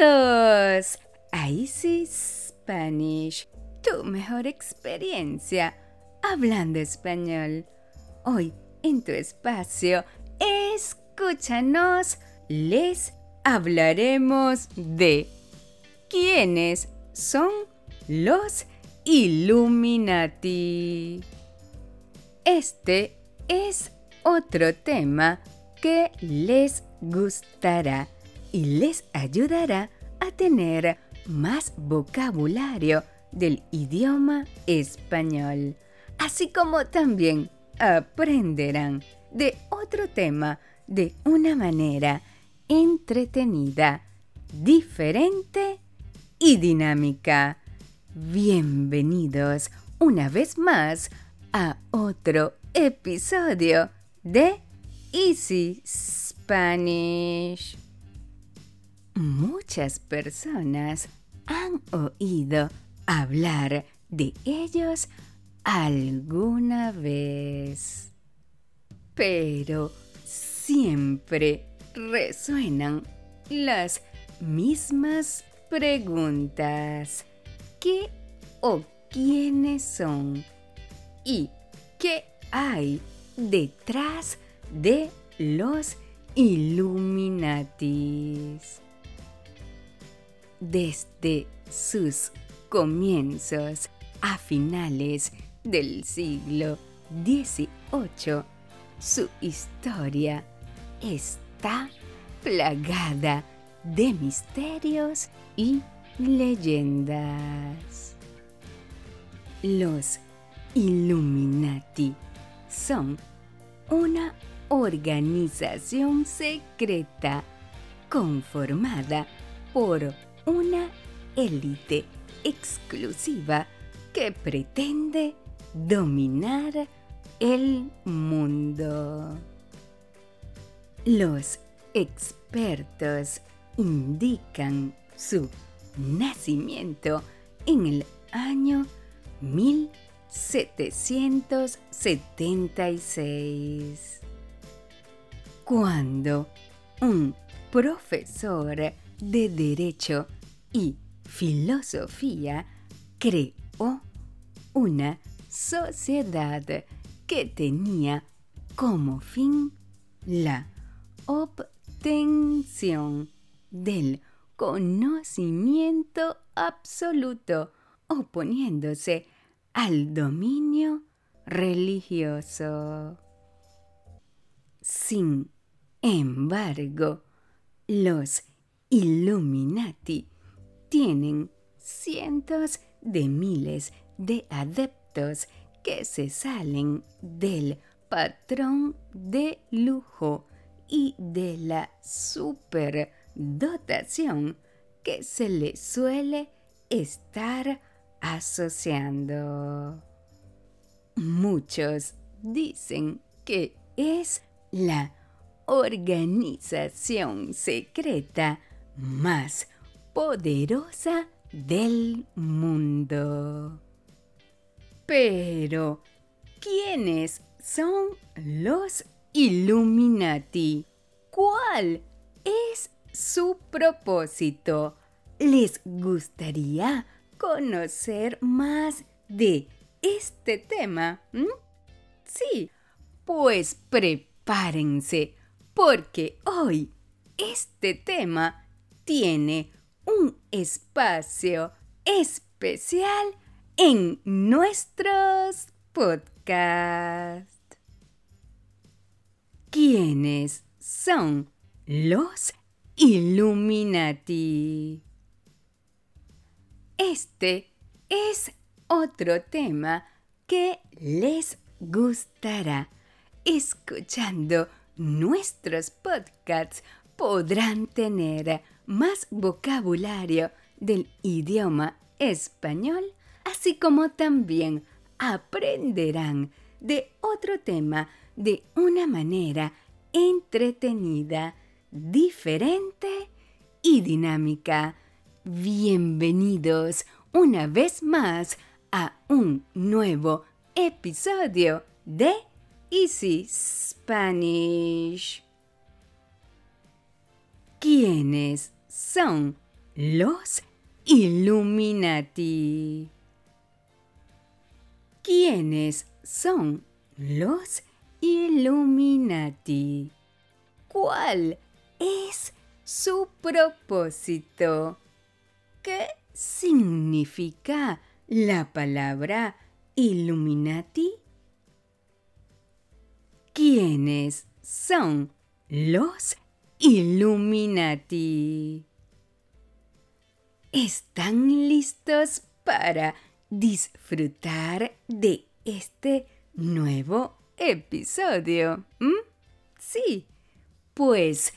Bienvenidos. A Easy Spanish, tu mejor experiencia. Hablando español. Hoy en tu espacio, escúchanos, les hablaremos de quiénes son los Illuminati. Este es otro tema que les gustará y les ayudará a tener más vocabulario del idioma español, así como también aprenderán de otro tema de una manera entretenida, diferente y dinámica. Bienvenidos una vez más a otro episodio de Easy Spanish. Muchas personas han oído hablar de ellos alguna vez, pero siempre resuenan las mismas preguntas. ¿Qué o quiénes son? ¿Y qué hay detrás de los Illuminatis? Desde sus comienzos a finales del siglo XVIII, su historia está plagada de misterios y leyendas. Los Illuminati son una organización secreta conformada por una élite exclusiva que pretende dominar el mundo. Los expertos indican su nacimiento en el año 1776, cuando un profesor de Derecho y Filosofía creó una sociedad que tenía como fin la obtención del conocimiento absoluto, oponiéndose al dominio religioso. Sin embargo, los Illuminati tienen cientos de miles de adeptos que se salen del patrón de lujo y de la superdotación que se le suele estar asociando. Muchos dicen que es la organización secreta más poderosa del mundo. Pero, ¿quiénes son los Illuminati? ¿Cuál es su propósito? ¿Les gustaría conocer más de este tema? ¿Mm? Sí, pues prepárense, porque hoy este tema tiene un espacio especial en nuestros podcasts. ¿Quiénes son los Illuminati? Este es otro tema que les gustará. Escuchando nuestros podcasts podrán tener más vocabulario del idioma español, así como también aprenderán de otro tema de una manera entretenida, diferente y dinámica. Bienvenidos una vez más a un nuevo episodio de Easy Spanish. ¿Quiénes son los Illuminati. ¿Quiénes son los Illuminati? ¿Cuál es su propósito? ¿Qué significa la palabra Illuminati? ¿Quiénes son los Illuminati? ¿Están listos para disfrutar de este nuevo episodio? ¿Mm? Sí, pues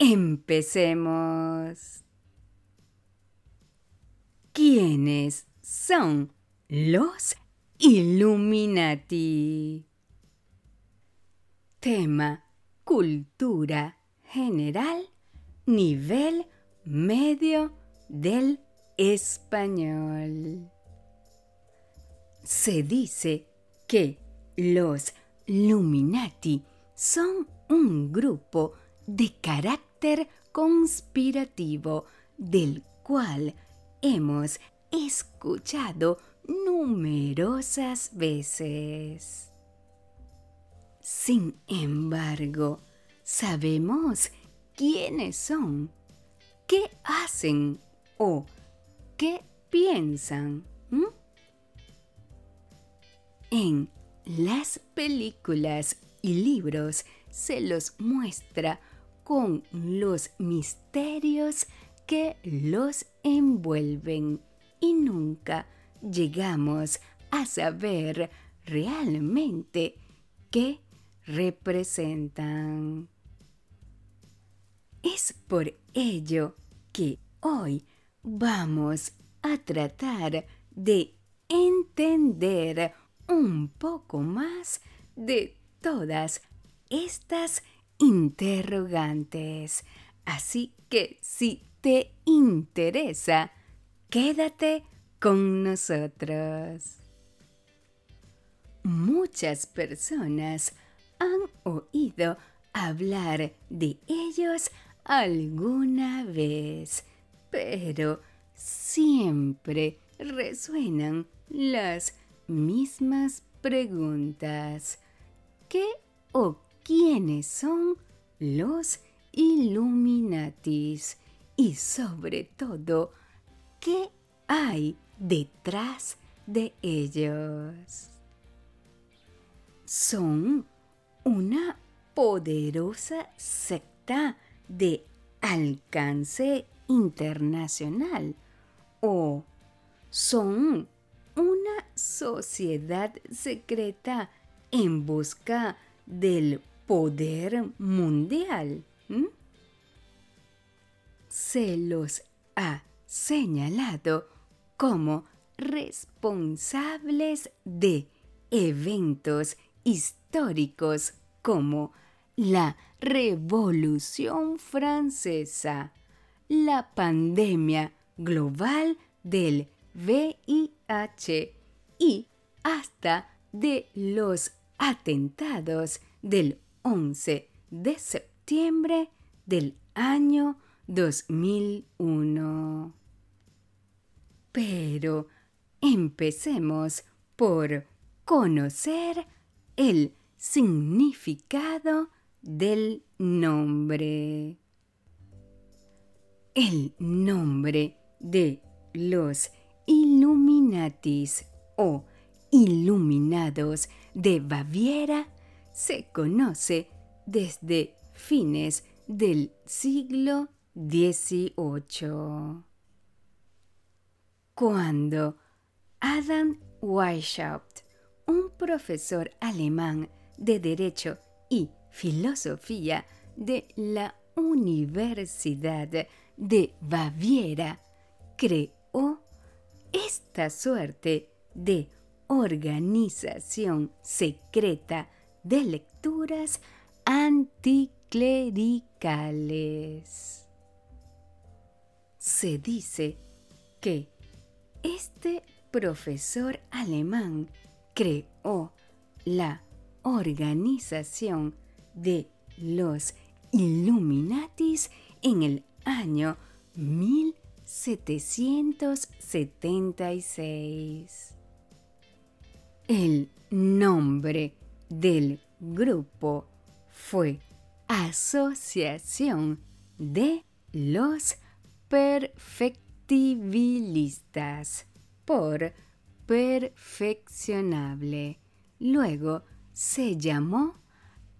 empecemos. ¿Quiénes son los Illuminati? Tema Cultura General Nivel Medio del Español. Se dice que los Illuminati son un grupo de carácter conspirativo del cual hemos escuchado numerosas veces. Sin embargo, sabemos quiénes son, qué hacen o qué piensan. En las películas y libros se los muestra con los misterios que los envuelven y nunca llegamos a saber realmente qué representan. Es por ello que hoy vamos a tratar de entender un poco más de todas estas interrogantes. Así que si te interesa, quédate con nosotros. Muchas personas han oído hablar de ellos alguna vez, pero siempre resuenan las mismas preguntas. ¿Qué o quiénes son los Illuminatis? Y sobre todo, ¿qué hay detrás de ellos? Son una poderosa secta de alcance internacional o son una sociedad secreta en busca del poder mundial. Se los ha señalado como responsables de eventos históricos como la Revolución Francesa, la pandemia global del VIH y hasta de los atentados del 11 de septiembre del año 2001. Pero empecemos por conocer el significado del nombre. El nombre de los Illuminatis o Iluminados de Baviera se conoce desde fines del siglo XVIII. Cuando Adam Weishaupt, un profesor alemán de Derecho y Filosofía de la Universidad de Baviera, creó esta suerte de organización secreta de lecturas anticlericales. Se dice que este profesor alemán creó la organización de los Illuminatis en el año 1000 1776. El nombre del grupo fue Asociación de los Perfectibilistas por perfeccionable. Luego se llamó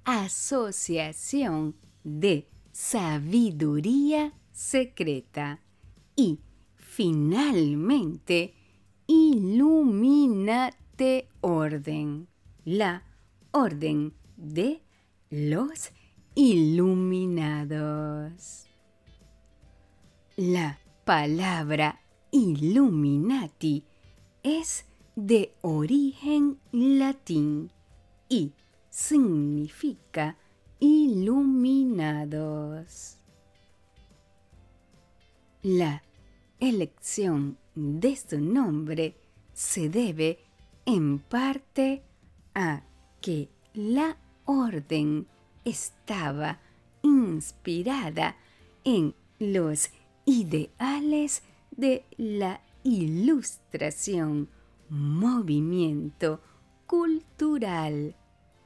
Asociación de Sabiduría Secreta y finalmente Illuminate Orden, la orden de los iluminados. La palabra Illuminati es de origen latín y significa iluminados. La elección de su nombre se debe en parte a que la orden estaba inspirada en los ideales de la ilustración, movimiento cultural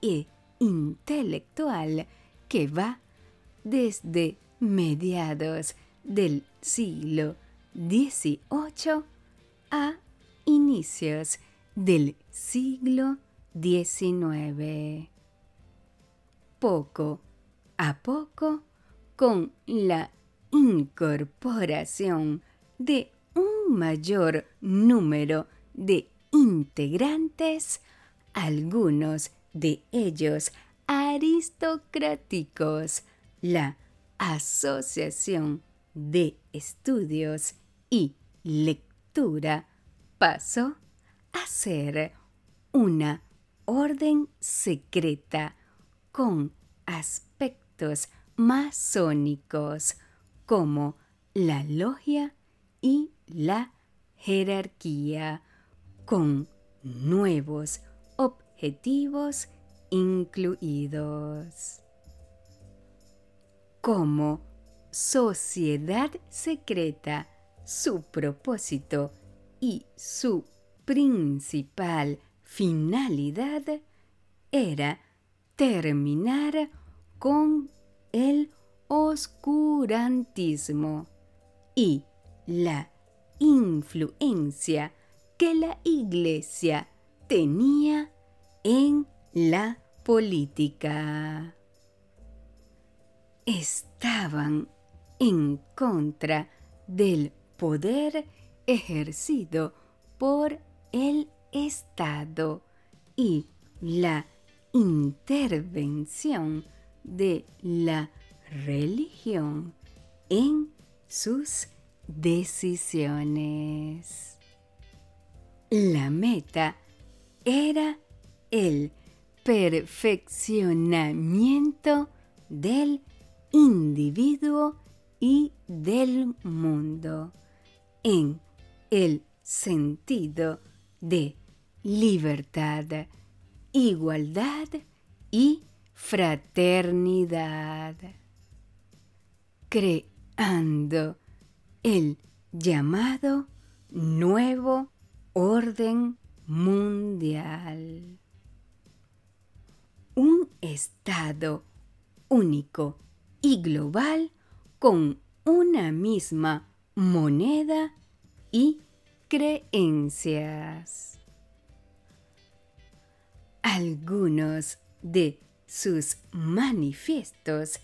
e intelectual que va desde mediados del siglo XVIII a inicios del siglo XIX. Poco a poco, con la incorporación de un mayor número de integrantes, algunos de ellos aristocráticos, la Asociación de Estudios y Lectura pasó a ser una orden secreta con aspectos masónicos como la logia y la jerarquía, con nuevos objetivos incluidos. Como sociedad secreta, su propósito y su principal finalidad era terminar con el oscurantismo y la influencia que la Iglesia tenía en la política. Estaban en contra del poder ejercido por el Estado y la intervención de la religión en sus decisiones. La meta era el perfeccionamiento del individuo y del mundo en el sentido de libertad, igualdad y fraternidad, creando el llamado nuevo orden mundial. Un estado único y global con una misma moneda y creencias. Algunos de sus manifiestos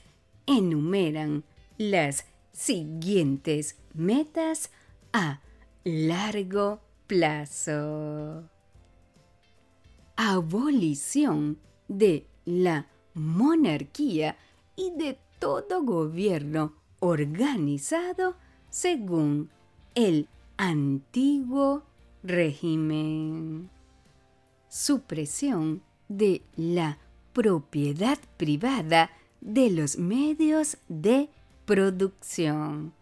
enumeran las siguientes metas a largo plazo. Abolición de la monarquía y de todo gobierno organizado según el antiguo régimen. Supresión de la propiedad privada de los medios de producción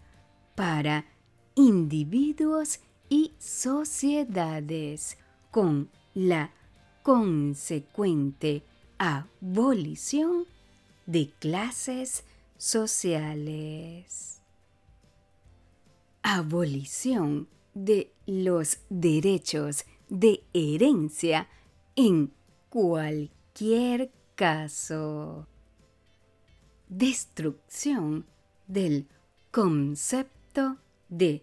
para individuos y sociedades con la consecuente abolición de clases sociales. abolición de los derechos de herencia en cualquier caso. Destrucción del concepto de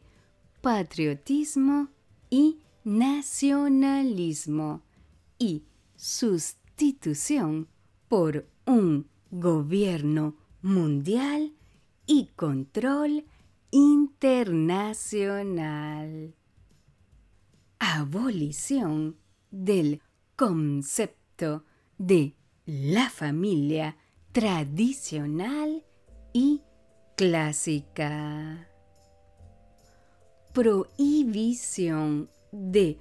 patriotismo y nacionalismo y sustitución por un gobierno mundial y control internacional. Abolición del concepto de la familia tradicional y clásica. Prohibición de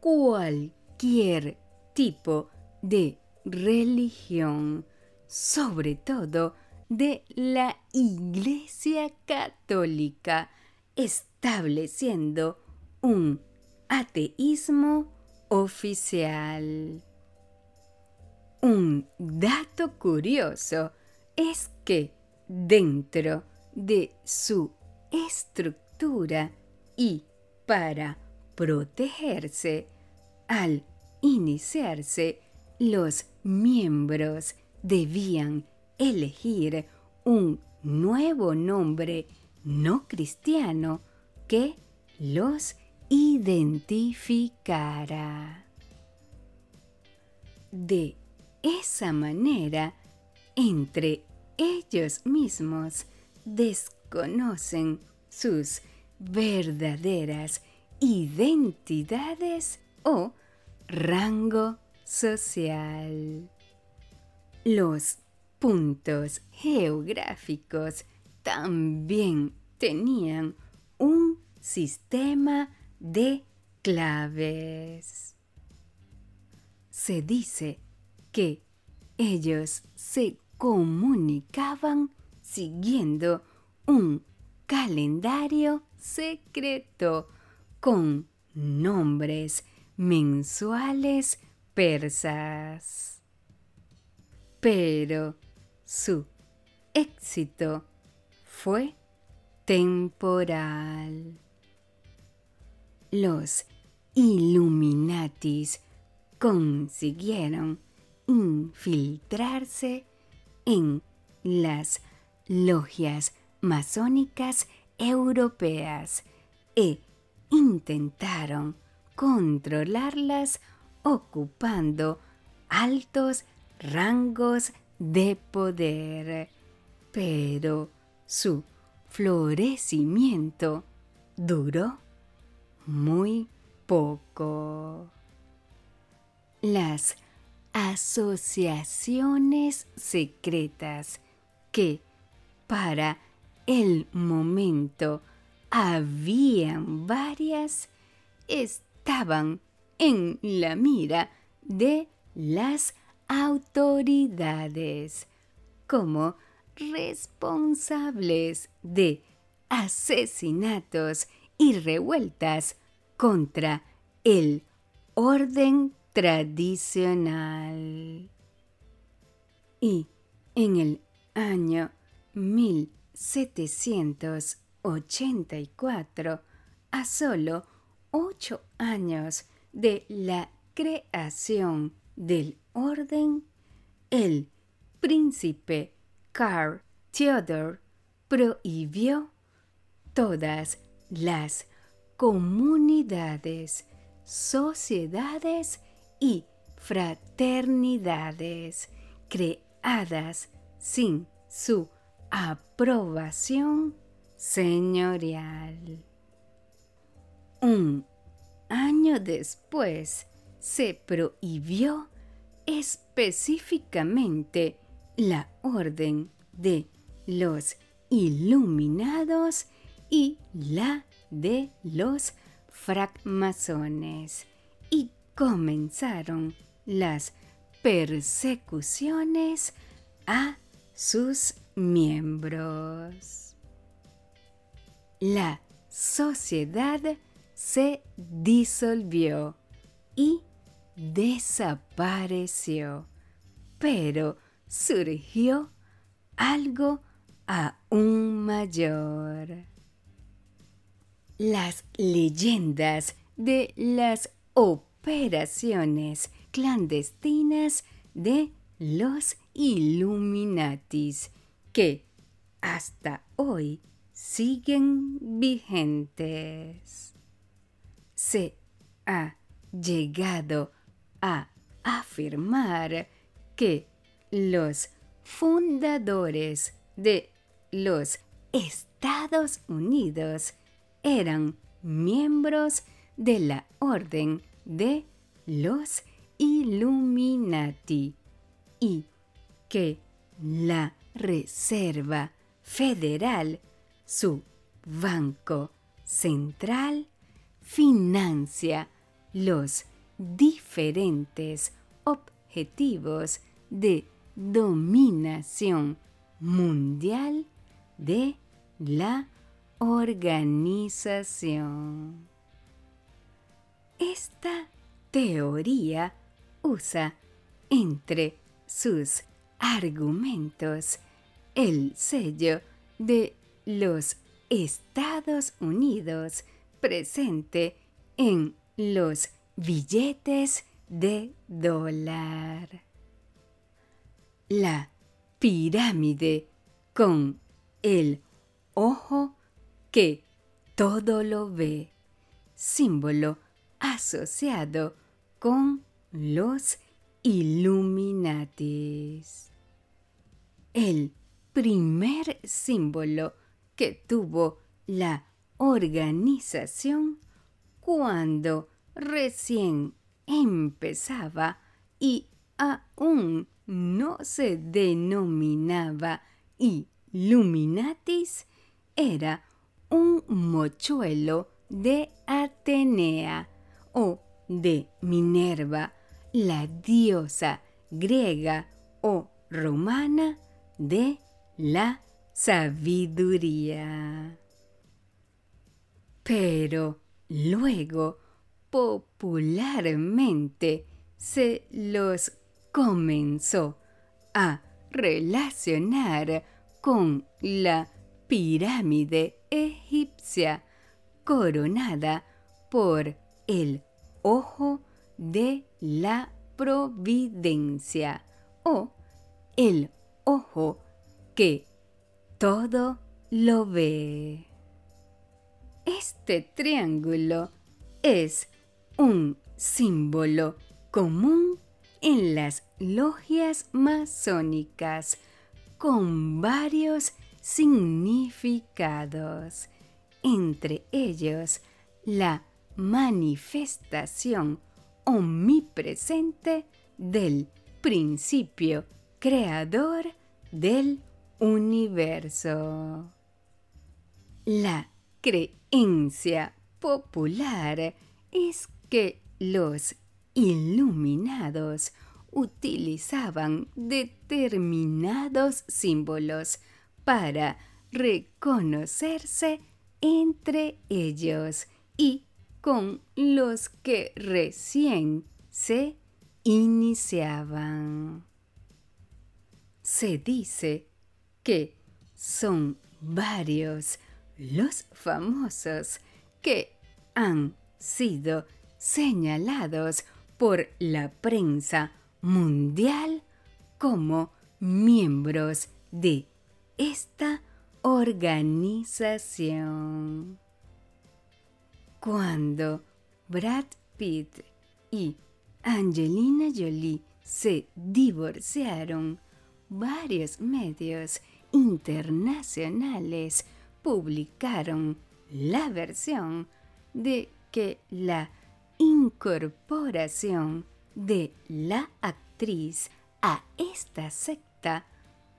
cualquier tipo de religión, sobre todo de la Iglesia Católica, estableciendo un ateísmo oficial. Un dato curioso es que dentro de su estructura y para protegerse, al iniciarse, los miembros debían elegir un nuevo nombre no cristiano que los identificara. De esa manera, entre ellos mismos desconocen sus verdaderas identidades o rango social. Los puntos geográficos también tenían un sistema de claves. Se dice que ellos se comunicaban siguiendo un calendario secreto con nombres mensuales Pero su éxito fue temporal. Los Illuminatis consiguieron infiltrarse en las logias masónicas europeas e intentaron controlarlas ocupando altos rangos de poder, pero su florecimiento duró muy poco. Las asociaciones secretas que para el momento habían varias estaban en la mira de las autoridades como responsables de asesinatos y revueltas contra el orden tradicional. Y en el año 1784, a solo ocho años de la creación del orden, el príncipe Karl Theodor prohibió todas las comunidades, sociedades y fraternidades creadas sin su aprobación señorial. Un año después se prohibió específicamente la orden de los iluminados y la de los francmasones y comenzaron las persecuciones a sus miembros. La sociedad se disolvió y desapareció, pero surgió algo aún mayor. las leyendas de las operaciones clandestinas de los Illuminatis que hasta hoy siguen vigentes. Se ha llegado a afirmar que los fundadores de los Estados Unidos eran miembros de la Orden de los Illuminati y que la Reserva Federal, su banco central, financia los diferentes objetivos de dominación mundial de la organización. Esta teoría usa entre sus argumentos el sello de los Estados Unidos presente en los billetes de dólar. La pirámide con el ojo que todo lo ve, símbolo asociado con los Illuminatis. El primer símbolo que tuvo la organización cuando recién empezaba y aún no se denominaba Illuminatis era un mochuelo de Atenea o de Minerva, la diosa griega o romana de la sabiduría. Pero luego popularmente se los comenzó a relacionar con la pirámide egipcia coronada por el ojo de la providencia o el ojo que todo lo ve. Este triángulo es un símbolo común en las logias masónicas con varios significados, entre ellos la manifestación omnipresente del principio creador del universo. La creencia popular es que los iluminados utilizaban determinados símbolos para reconocerse entre ellos y con los que recién se iniciaban. Se dice que son varios los famosos que han sido señalados por la prensa mundial como miembros de esta organización. Cuando Brad Pitt y Angelina Jolie se divorciaron, varios medios internacionales publicaron la versión de que la incorporación de la actriz a esta secta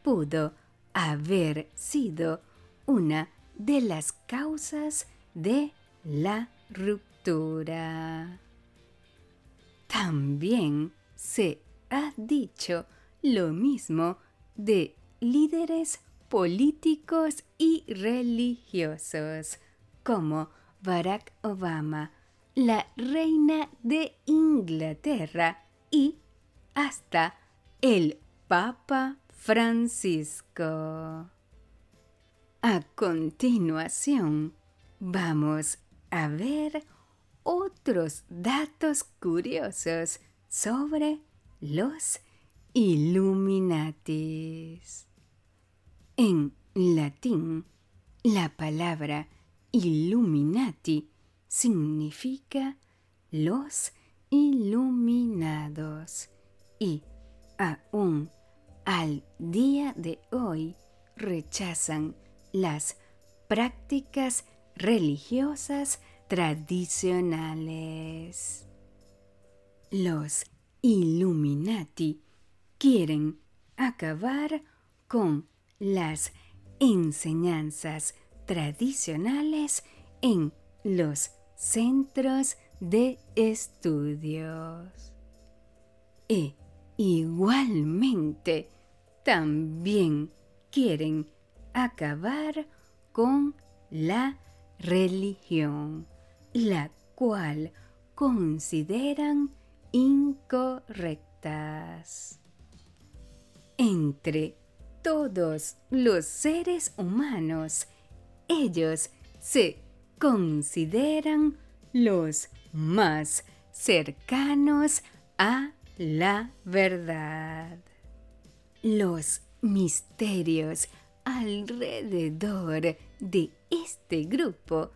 pudo haber sido una de las causas de la ruptura. También se ha dicho lo mismo de líderes políticos y religiosos como Barack Obama, la reina de Inglaterra y hasta el Papa Francisco. A continuación, vamos a ver otros datos curiosos sobre los Illuminatis. En latín, la palabra Illuminati significa los iluminados y aún al día de hoy rechazan las prácticas religiosas tradicionales. Los Illuminati quieren acabar con las enseñanzas tradicionales en los centros de estudios. E igualmente también quieren acabar con la religión, la cual consideran incorrectas. Entre todos los seres humanos, ellos se consideran los más cercanos a la verdad. Los misterios alrededor de este grupo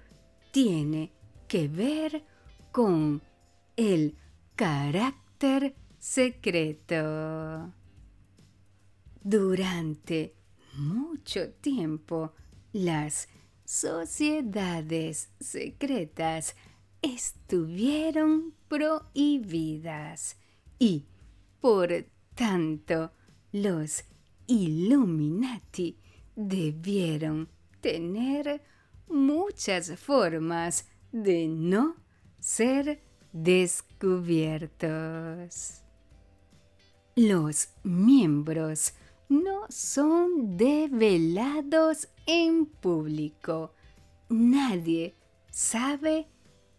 tiene que ver con el carácter secreto. Durante mucho tiempo, las sociedades secretas estuvieron prohibidas y, por tanto, los Illuminati debieron tener muchas formas de no ser descubiertos. Los miembros no son develados en público. Nadie sabe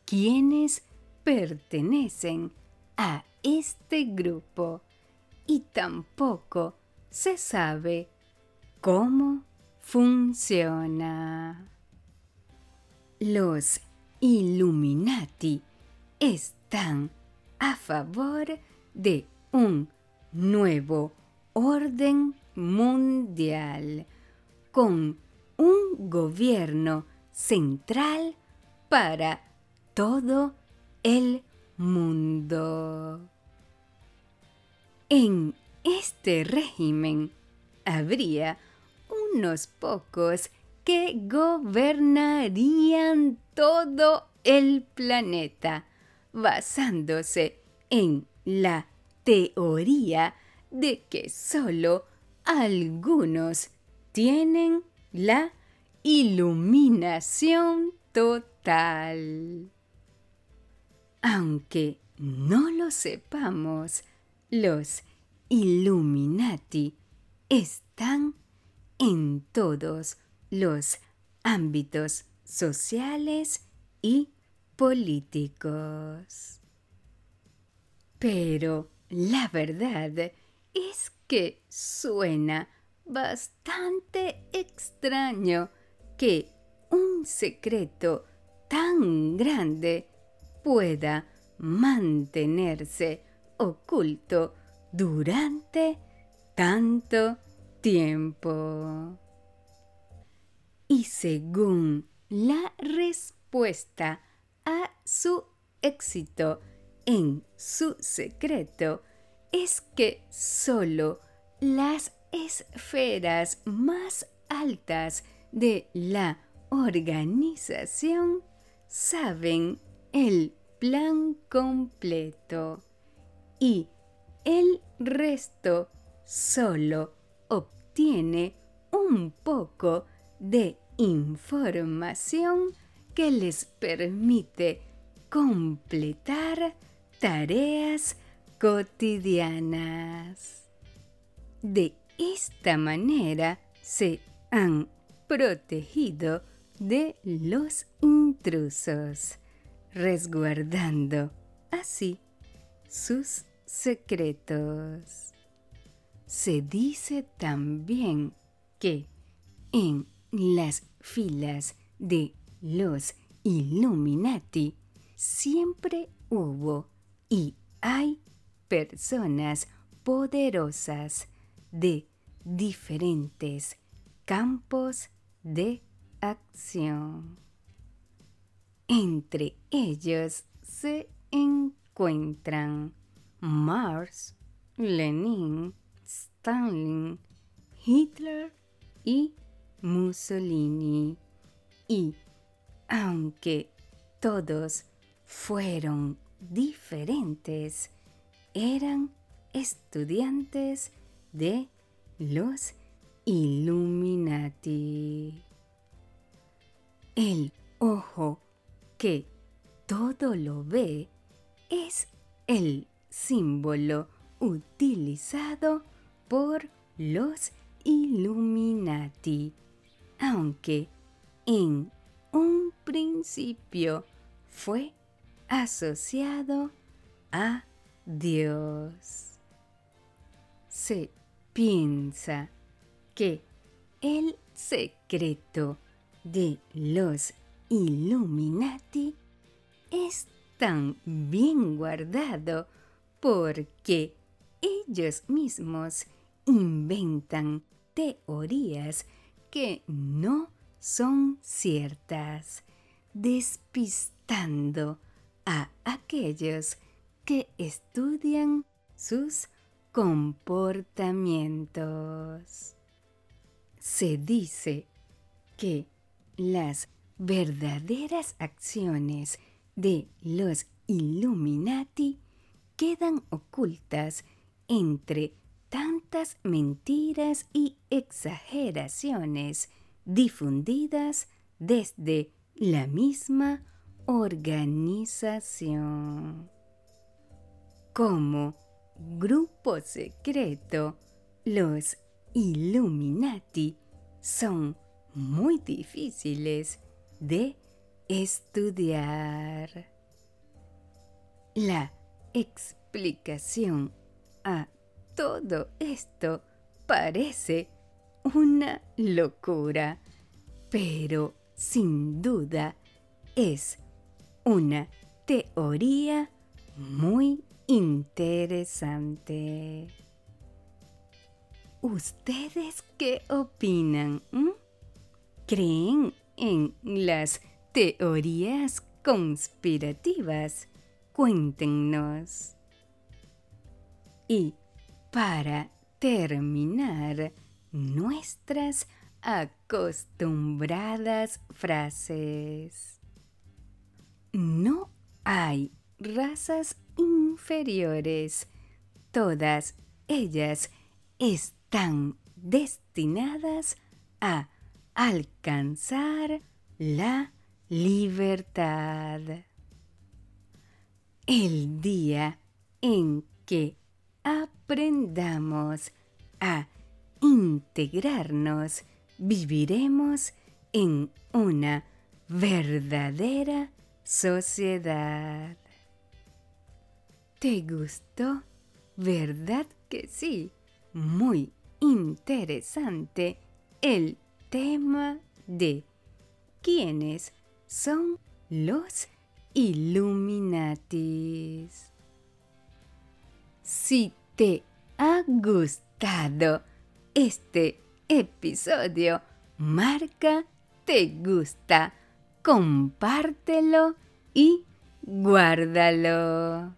quiénes pertenecen a este grupo y tampoco se sabe cómo funciona. Los Illuminati están a favor de un nuevo orden mundial con un gobierno central para todo el mundo. En este régimen habría unos pocos que gobernarían todo el planeta basándose en la teoría de que solo algunos tienen la iluminación total. Aunque no lo sepamos, los Illuminati están en todos los ámbitos sociales y políticos. Pero la verdad es que suena bastante extraño que un secreto tan grande pueda mantenerse oculto durante tanto tiempo. Y según la respuesta a su éxito en su secreto, es que solo las esferas más altas de la organización saben el plan completo y el resto solo obtiene un poco de información que les permite completar tareas cotidianas. De esta manera se han protegido de los intrusos, resguardando así sus secretos. Se dice también que en las filas de los Illuminati siempre hubo y hay personas poderosas de diferentes campos de acción. Entre ellos se encuentran Mars, Lenin, Stalin, Hitler y Mussolini. Y aunque todos fueron diferentes, eran estudiantes de los Illuminati. El ojo que todo lo ve es el símbolo utilizado por los Illuminati, aunque en un principio fue asociado a Dios. Se piensa que el secreto de los Illuminati es tan bien guardado porque ellos mismos inventan teorías que no son ciertas, despistando a aquellos que estudian sus comportamientos. Se dice que las verdaderas acciones de los Illuminati quedan ocultas entre tantas mentiras y exageraciones difundidas desde la misma organización. Como grupo secreto, los Illuminati son muy difíciles de estudiar. La explicación a todo esto parece una locura, pero sin duda es una teoría muy interesante. ¿Ustedes qué opinan? ¿Creen en las teorías conspirativas? Cuéntenos. Y para terminar nuestras acostumbradas frases. No hay razas inferiores. Todas ellas están destinadas a alcanzar la libertad. El día en que aprendamos a integrarnos, viviremos en una verdadera sociedad. ¿Te gustó? ¿Verdad que sí? Muy interesante el tema de quiénes son los Illuminatis. Si te ha gustado este episodio, marca te gusta, compártelo y guárdalo.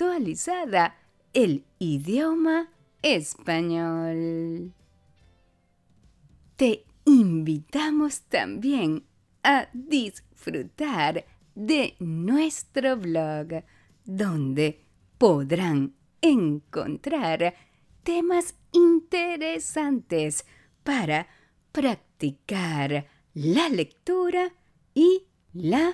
actualizada el idioma español. Te invitamos también a disfrutar de nuestro blog, donde podrán encontrar temas interesantes para practicar la lectura y la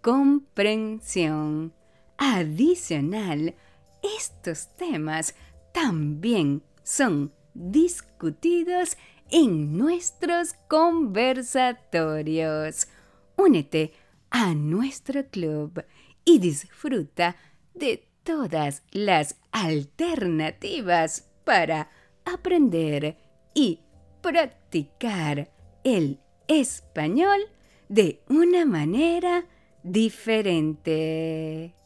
comprensión. Adicional, estos temas también son discutidos en nuestros conversatorios. Únete a nuestro club y disfruta de todas las alternativas para aprender y practicar el español de una manera diferente.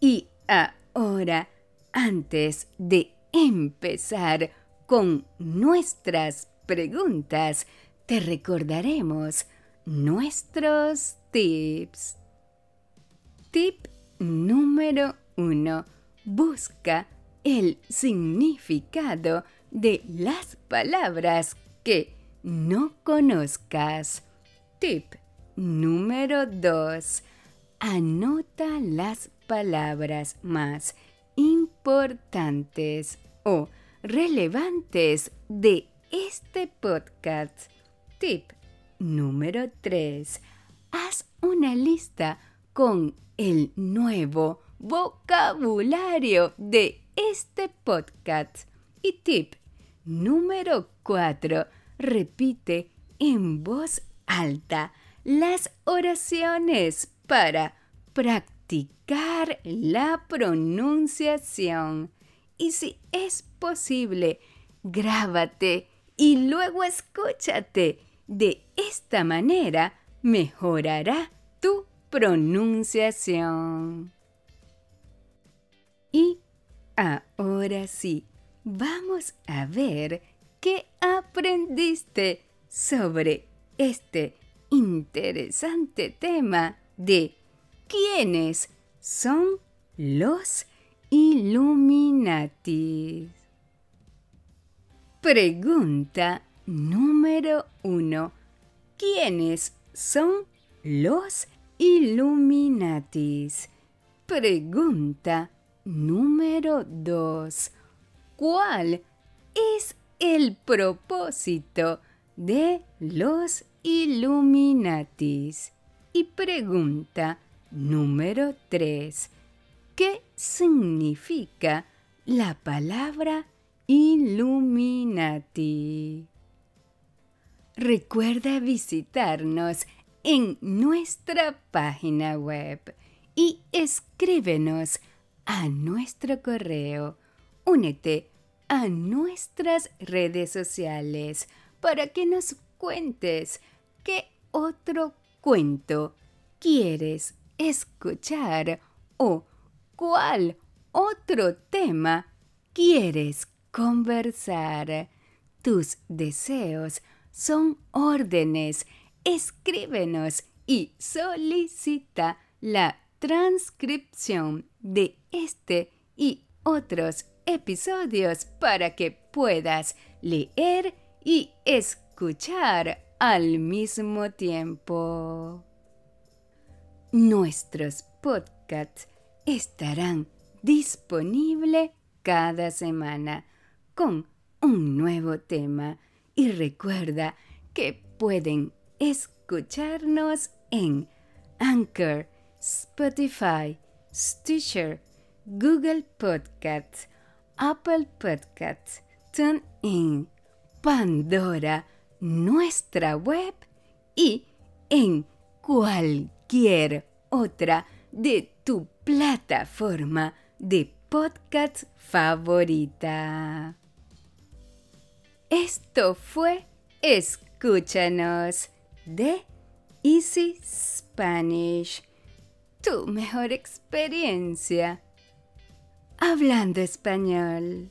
Y ahora, antes de empezar con nuestras preguntas, te recordaremos nuestros tips. Tip número uno. Busca el significado de las palabras que no conozcas. Tip número 2. Anota las palabras más importantes o relevantes de este podcast. Tip número 3. Haz una lista con el nuevo vocabulario de este podcast. Y tip número 4. Repite en voz alta las oraciones para practicar la pronunciación. Y si es posible, grábate y luego escúchate. De esta manera mejorará tu pronunciación. Y ahora sí, vamos a ver qué aprendiste sobre este interesante tema de quiénes son los Illuminati. Pregunta número uno. ¿Quiénes son los Illuminatis? Pregunta número dos. ¿Cuál es el propósito de los Illuminatis? Y pregunta número 3. ¿Qué significa la palabra Illuminati? Recuerda visitarnos en nuestra página web y escríbenos a nuestro correo. Únete a nuestras redes sociales para que nos cuentes qué otro cuento quieres escuchar o cuál otro tema quieres conversar. Tus deseos son órdenes. Escríbenos y solicita la transcripción de este y otros episodios para que puedas leer y escuchar al mismo tiempo. Nuestros podcasts estarán disponibles cada semana con un nuevo tema. Y recuerda que pueden escucharnos en Anchor, Spotify, Stitcher, Google Podcasts, Apple Podcasts, TuneIn, Pandora, nuestra web y en cualquier otra de tu plataforma de podcast favorita. Esto fue Escúchanos de Easy Spanish, tu mejor experiencia hablando español.